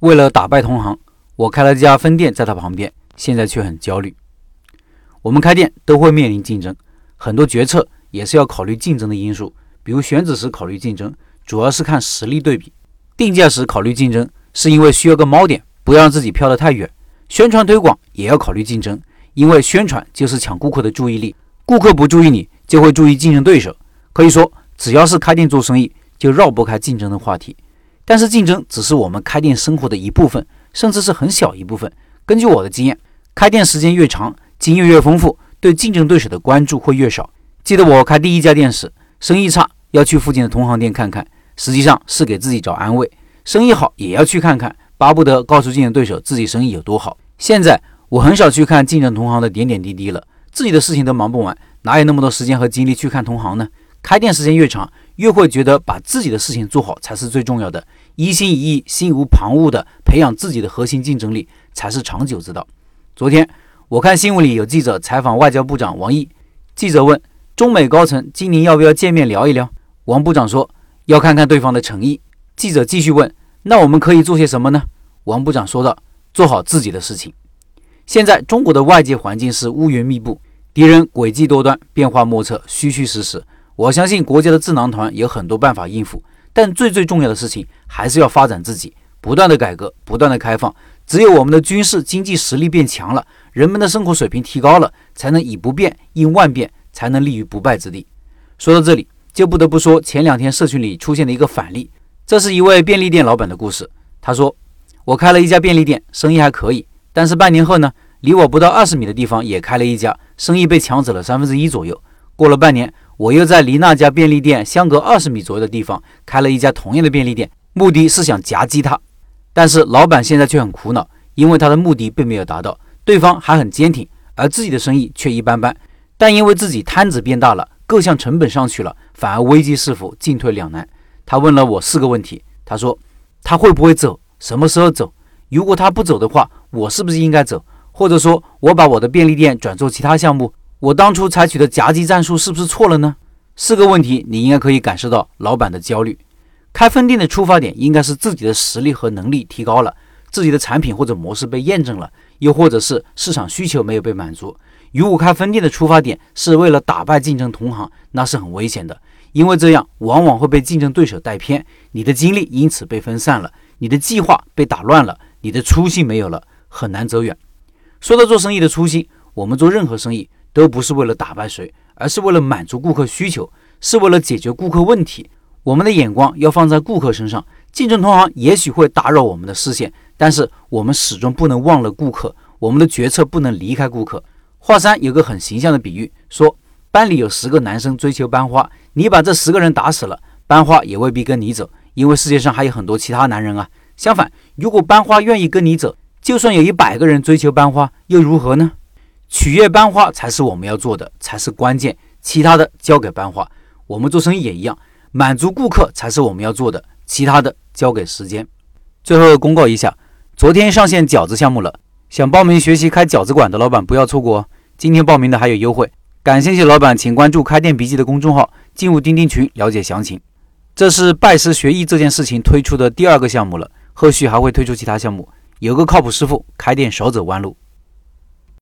为了打败同行，我开了家分店在他旁边，现在却很焦虑。我们开店都会面临竞争，很多决策也是要考虑竞争的因素，比如选址时考虑竞争，主要是看实力对比；定价时考虑竞争，是因为需要个锚点，不要让自己飘得太远；宣传推广也要考虑竞争，因为宣传就是抢顾客的注意力，顾客不注意你，就会注意竞争对手。可以说，只要是开店做生意。就绕不开竞争的话题，但是竞争只是我们开店生活的一部分，甚至是很小一部分。根据我的经验，开店时间越长，经验越丰富，对竞争对手的关注会越少。记得我开第一家店时，生意差要去附近的同行店看看，实际上是给自己找安慰；生意好也要去看看，巴不得告诉竞争对手自己生意有多好。现在我很少去看竞争同行的点点滴滴了，自己的事情都忙不完，哪有那么多时间和精力去看同行呢？开店时间越长，越会觉得把自己的事情做好才是最重要的，一心一意、心无旁骛地培养自己的核心竞争力才是长久之道。昨天我看新闻里有记者采访外交部长王毅，记者问中美高层今年要不要见面聊一聊？王部长说要看看对方的诚意。记者继续问那我们可以做些什么呢？王部长说道做好自己的事情。现在中国的外界环境是乌云密布，敌人诡计多端，变化莫测，虚虚实实。我相信国家的智囊团有很多办法应付，但最最重要的事情还是要发展自己，不断的改革，不断的开放。只有我们的军事经济实力变强了，人们的生活水平提高了，才能以不变应万变，才能立于不败之地。说到这里，就不得不说前两天社群里出现的一个反例，这是一位便利店老板的故事。他说：“我开了一家便利店，生意还可以，但是半年后呢，离我不到二十米的地方也开了一家，生意被抢走了三分之一左右。过了半年。”我又在离那家便利店相隔二十米左右的地方开了一家同样的便利店，目的是想夹击他。但是老板现在却很苦恼，因为他的目的并没有达到，对方还很坚挺，而自己的生意却一般般。但因为自己摊子变大了，各项成本上去了，反而危机四伏，进退两难。他问了我四个问题，他说：他会不会走？什么时候走？如果他不走的话，我是不是应该走？或者说，我把我的便利店转做其他项目？我当初采取的夹击战术是不是错了呢？四个问题，你应该可以感受到老板的焦虑。开分店的出发点应该是自己的实力和能力提高了，自己的产品或者模式被验证了，又或者是市场需求没有被满足。如果开分店的出发点是为了打败竞争同行，那是很危险的，因为这样往往会被竞争对手带偏，你的精力因此被分散了，你的计划被打乱了，你的初心没有了，很难走远。说到做生意的初心，我们做任何生意。都不是为了打败谁，而是为了满足顾客需求，是为了解决顾客问题。我们的眼光要放在顾客身上。竞争同行也许会打扰我们的视线，但是我们始终不能忘了顾客。我们的决策不能离开顾客。华山有个很形象的比喻，说班里有十个男生追求班花，你把这十个人打死了，班花也未必跟你走，因为世界上还有很多其他男人啊。相反，如果班花愿意跟你走，就算有一百个人追求班花，又如何呢？取悦班花才是我们要做的，才是关键，其他的交给班花。我们做生意也一样，满足顾客才是我们要做的，其他的交给时间。最后公告一下，昨天上线饺子项目了，想报名学习开饺子馆的老板不要错过哦。今天报名的还有优惠，感兴趣老板请关注开店笔记的公众号，进入钉钉群了解详情。这是拜师学艺这件事情推出的第二个项目了，后续还会推出其他项目。有个靠谱师傅，开店少走弯路。